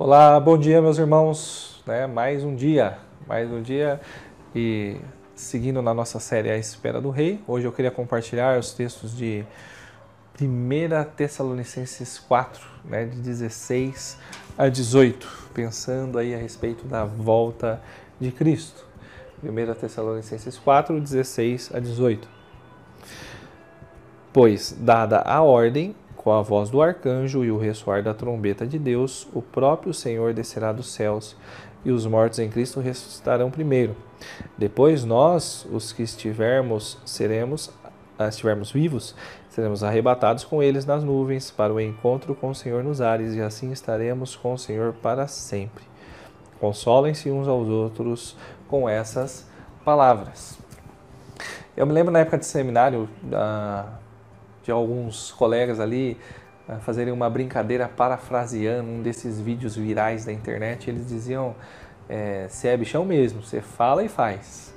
Olá, bom dia, meus irmãos. Né? Mais um dia, mais um dia e seguindo na nossa série A Espera do Rei. Hoje eu queria compartilhar os textos de 1 Tessalonicenses 4, né, de 16 a 18, pensando aí a respeito da volta de Cristo. 1 Tessalonicenses 4, 16 a 18. Pois, dada a ordem, com a voz do arcanjo e o ressoar da trombeta de Deus, o próprio Senhor descerá dos céus, e os mortos em Cristo ressuscitarão primeiro. Depois nós, os que estivermos, seremos, ah, estivermos vivos, seremos arrebatados com eles nas nuvens para o encontro com o Senhor nos ares, e assim estaremos com o Senhor para sempre. Consolem-se uns aos outros com essas palavras. Eu me lembro na época de seminário, uh, alguns colegas ali uh, fazerem uma brincadeira parafraseando um desses vídeos virais da internet. Eles diziam: é, você é bichão mesmo, você fala e faz.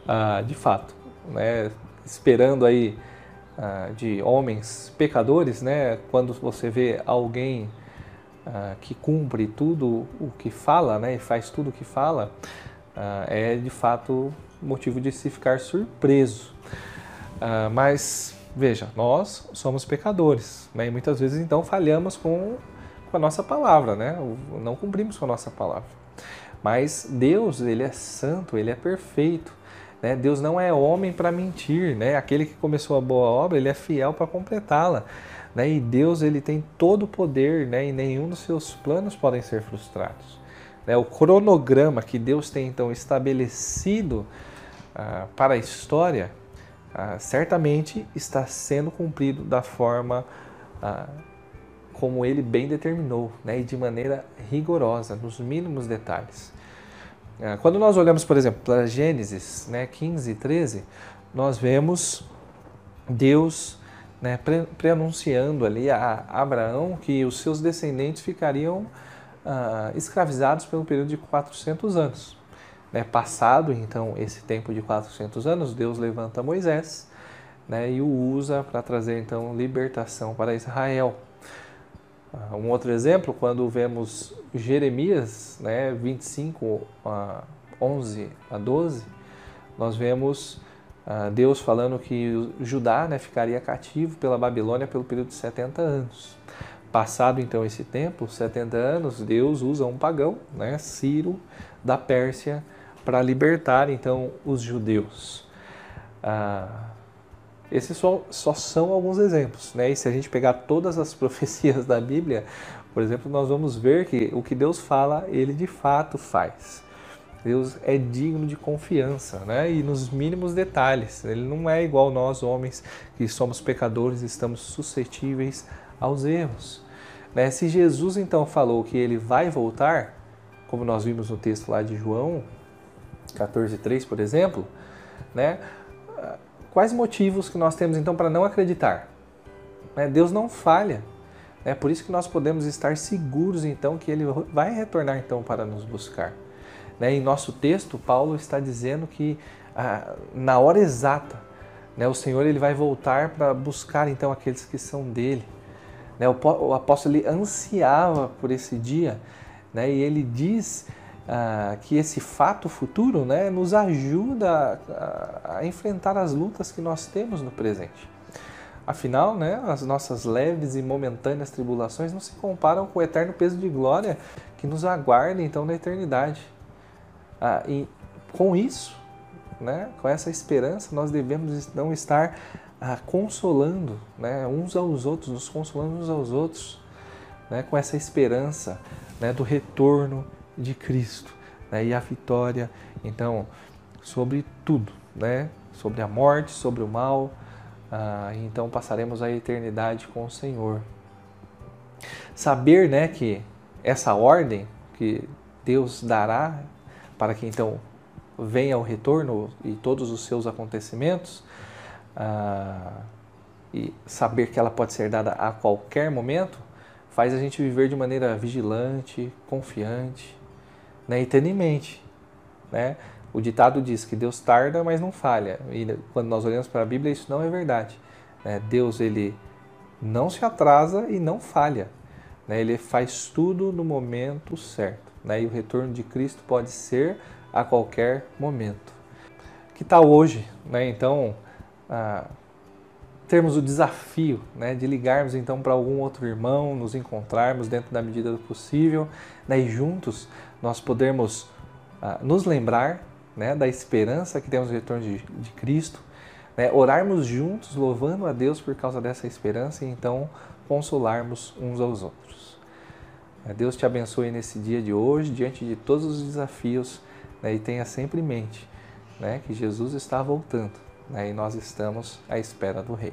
Uh, de fato, né? esperando aí uh, de homens pecadores, né? quando você vê alguém que cumpre tudo o que fala né? e faz tudo o que fala, é de fato motivo de se ficar surpreso. mas Veja, nós somos pecadores, né? E muitas vezes então falhamos com, com a nossa palavra, né? Não cumprimos com a nossa palavra. Mas Deus, ele é santo, ele é perfeito. Né? Deus não é homem para mentir, né? Aquele que começou a boa obra, ele é fiel para completá-la. Né? E Deus, ele tem todo o poder, né? E nenhum dos seus planos podem ser frustrados. Né? O cronograma que Deus tem então estabelecido ah, para a história ah, certamente está sendo cumprido da forma ah, como ele bem determinou, né, e de maneira rigorosa, nos mínimos detalhes. Ah, quando nós olhamos, por exemplo, para Gênesis né, 15 e 13, nós vemos Deus né, pre-anunciando ali a Abraão que os seus descendentes ficariam ah, escravizados pelo período de 400 anos né, passado então esse tempo de 400 anos, Deus levanta Moisés né, e o usa para trazer então libertação para Israel. Ah, um outro exemplo, quando vemos Jeremias né, 25, a 11 a 12, nós vemos uh, Deus falando que Judá né, ficaria cativo pela Babilônia pelo período de 70 anos. Passado então esse tempo, 70 anos, Deus usa um pagão, né, Ciro, da Pérsia, para libertar então os judeus. Ah, esses só, só são alguns exemplos, né? E se a gente pegar todas as profecias da Bíblia, por exemplo, nós vamos ver que o que Deus fala, ele de fato faz. Deus é digno de confiança, né? E nos mínimos detalhes. Ele não é igual nós, homens, que somos pecadores e estamos suscetíveis aos erros. Né? Se Jesus então falou que ele vai voltar, como nós vimos no texto lá de João, 14.3, por exemplo, né? quais motivos que nós temos então para não acreditar? Né? Deus não falha. É por isso que nós podemos estar seguros então que Ele vai retornar então para nos buscar. Né? Em nosso texto, Paulo está dizendo que ah, na hora exata, o Senhor ele vai voltar para buscar então aqueles que são dele. O, apóstolo ele ansiava por esse dia, e ele diz ah, que esse fato futuro né, nos ajuda a, a, enfrentar as lutas que nós temos no presente. Afinal, né, as nossas leves e momentâneas tribulações não se comparam com o eterno peso de glória que nos aguarda então na eternidade. Ah, e com isso, né, com essa esperança, nós devemos não estar ah, consolando né, uns aos outros, nos consolando uns aos outros, né, com essa esperança né, do retorno de Cristo né? e a vitória, então, sobre tudo, né? sobre a morte, sobre o mal. Ah, então passaremos a eternidade com o Senhor. Saber né, que essa ordem que Deus dará para que então venha o retorno e todos os seus acontecimentos, ah, e saber que ela pode ser dada a qualquer momento, faz a gente viver de maneira vigilante, confiante, né, e tendo em mente. Né? O ditado diz que Deus tarda, mas não falha. E quando nós olhamos para a Bíblia, isso não é verdade. Né? Deus ele não se atrasa e não falha. Né? Ele faz tudo no momento certo. Né? E o retorno de Cristo pode ser a qualquer momento. Que tal hoje? Né? Então, ah, termos o desafio né, de ligarmos então para algum outro irmão, nos encontrarmos dentro da medida do possível, né, e juntos nós podermos ah, nos lembrar né, da esperança que temos no retorno de, de Cristo, né, orarmos juntos, louvando a Deus por causa dessa esperança e então consolarmos uns aos outros. É, Deus te abençoe nesse dia de hoje, diante de todos os desafios, né, e tenha sempre em mente né, que Jesus está voltando né, e nós estamos à espera do Rei.